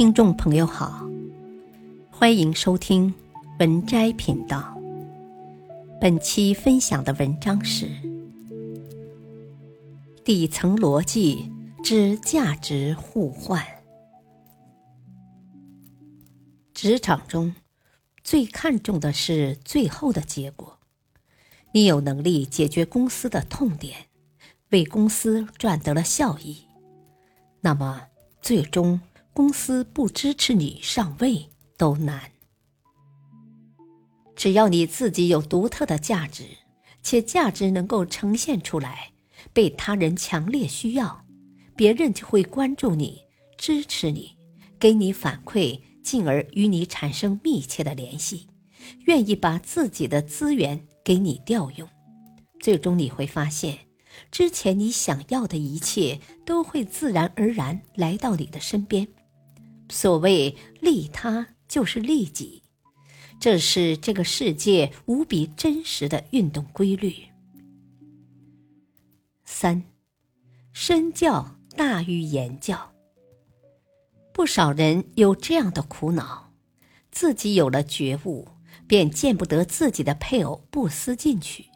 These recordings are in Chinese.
听众朋友好，欢迎收听文摘频道。本期分享的文章是《底层逻辑之价值互换》。职场中最看重的是最后的结果，你有能力解决公司的痛点，为公司赚得了效益，那么最终。公司不支持你上位都难。只要你自己有独特的价值，且价值能够呈现出来，被他人强烈需要，别人就会关注你、支持你，给你反馈，进而与你产生密切的联系，愿意把自己的资源给你调用。最终你会发现，之前你想要的一切都会自然而然来到你的身边。所谓利他就是利己，这是这个世界无比真实的运动规律。三，身教大于言教。不少人有这样的苦恼：自己有了觉悟，便见不得自己的配偶不思进取，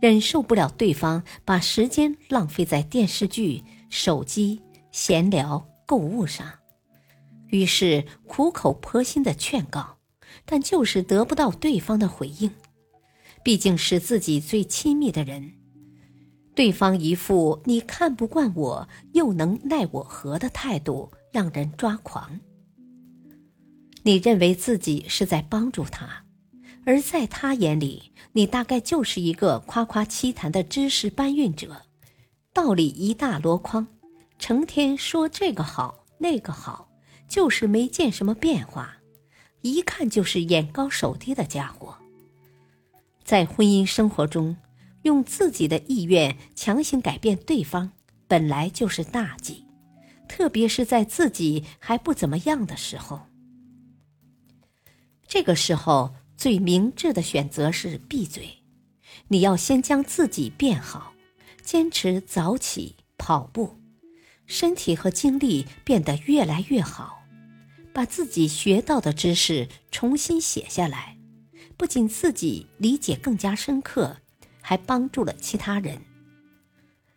忍受不了对方把时间浪费在电视剧、手机、闲聊、购物上。于是苦口婆心的劝告，但就是得不到对方的回应。毕竟是自己最亲密的人，对方一副你看不惯我又能奈我何的态度，让人抓狂。你认为自己是在帮助他，而在他眼里，你大概就是一个夸夸其谈的知识搬运者，道理一大箩筐，成天说这个好那个好。就是没见什么变化，一看就是眼高手低的家伙。在婚姻生活中，用自己的意愿强行改变对方，本来就是大忌，特别是在自己还不怎么样的时候。这个时候，最明智的选择是闭嘴。你要先将自己变好，坚持早起跑步。身体和精力变得越来越好，把自己学到的知识重新写下来，不仅自己理解更加深刻，还帮助了其他人。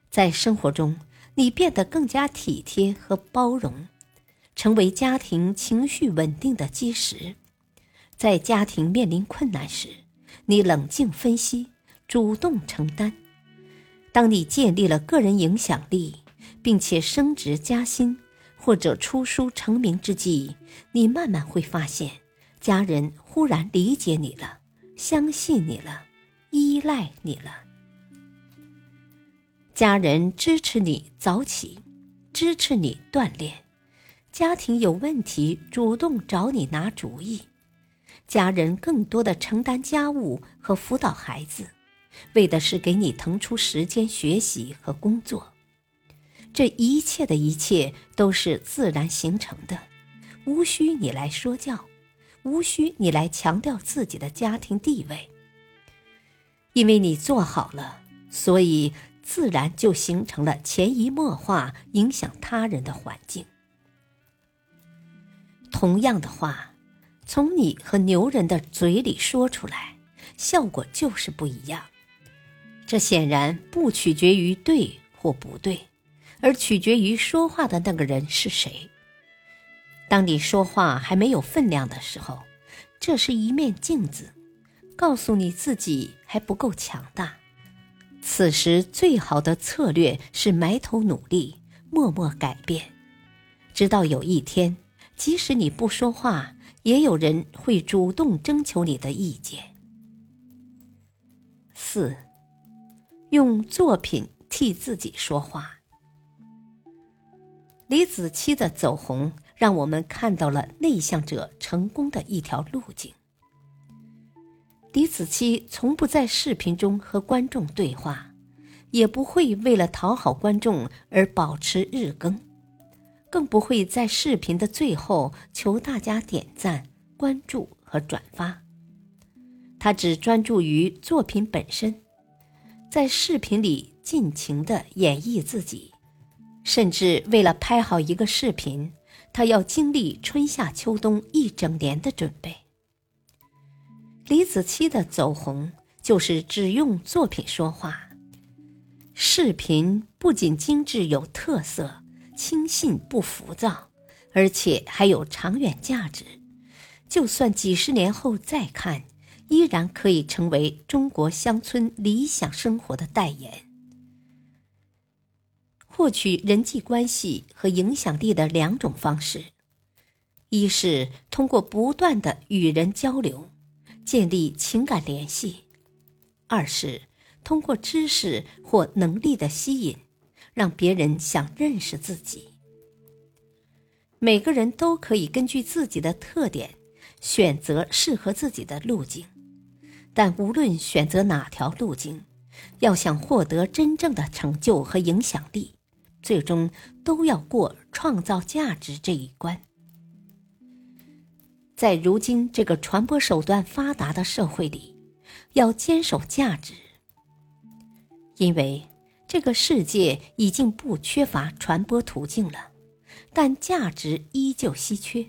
在生活中，你变得更加体贴和包容，成为家庭情绪稳定的基石。在家庭面临困难时，你冷静分析，主动承担。当你建立了个人影响力。并且升职加薪或者出书成名之际，你慢慢会发现，家人忽然理解你了，相信你了，依赖你了。家人支持你早起，支持你锻炼；家庭有问题，主动找你拿主意；家人更多的承担家务和辅导孩子，为的是给你腾出时间学习和工作。这一切的一切都是自然形成的，无需你来说教，无需你来强调自己的家庭地位。因为你做好了，所以自然就形成了潜移默化影响他人的环境。同样的话，从你和牛人的嘴里说出来，效果就是不一样。这显然不取决于对或不对。而取决于说话的那个人是谁。当你说话还没有分量的时候，这是一面镜子，告诉你自己还不够强大。此时最好的策略是埋头努力，默默改变，直到有一天，即使你不说话，也有人会主动征求你的意见。四，用作品替自己说话。李子柒的走红，让我们看到了内向者成功的一条路径。李子柒从不在视频中和观众对话，也不会为了讨好观众而保持日更，更不会在视频的最后求大家点赞、关注和转发。他只专注于作品本身，在视频里尽情的演绎自己。甚至为了拍好一个视频，他要经历春夏秋冬一整年的准备。李子柒的走红，就是只用作品说话。视频不仅精致有特色，轻信不浮躁，而且还有长远价值。就算几十年后再看，依然可以成为中国乡村理想生活的代言。获取人际关系和影响力的两种方式：一是通过不断的与人交流，建立情感联系；二是通过知识或能力的吸引，让别人想认识自己。每个人都可以根据自己的特点，选择适合自己的路径，但无论选择哪条路径，要想获得真正的成就和影响力。最终都要过创造价值这一关。在如今这个传播手段发达的社会里，要坚守价值，因为这个世界已经不缺乏传播途径了，但价值依旧稀缺。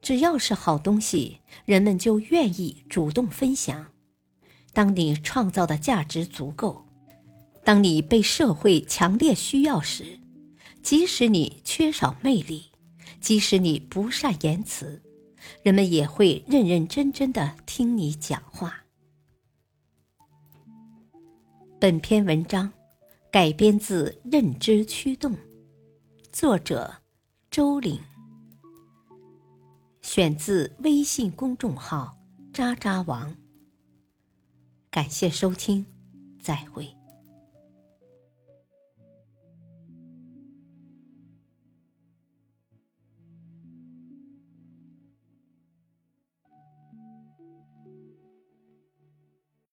只要是好东西，人们就愿意主动分享。当你创造的价值足够。当你被社会强烈需要时，即使你缺少魅力，即使你不善言辞，人们也会认认真真的听你讲话。本篇文章改编自《认知驱动》，作者周岭，选自微信公众号“渣渣王”。感谢收听，再会。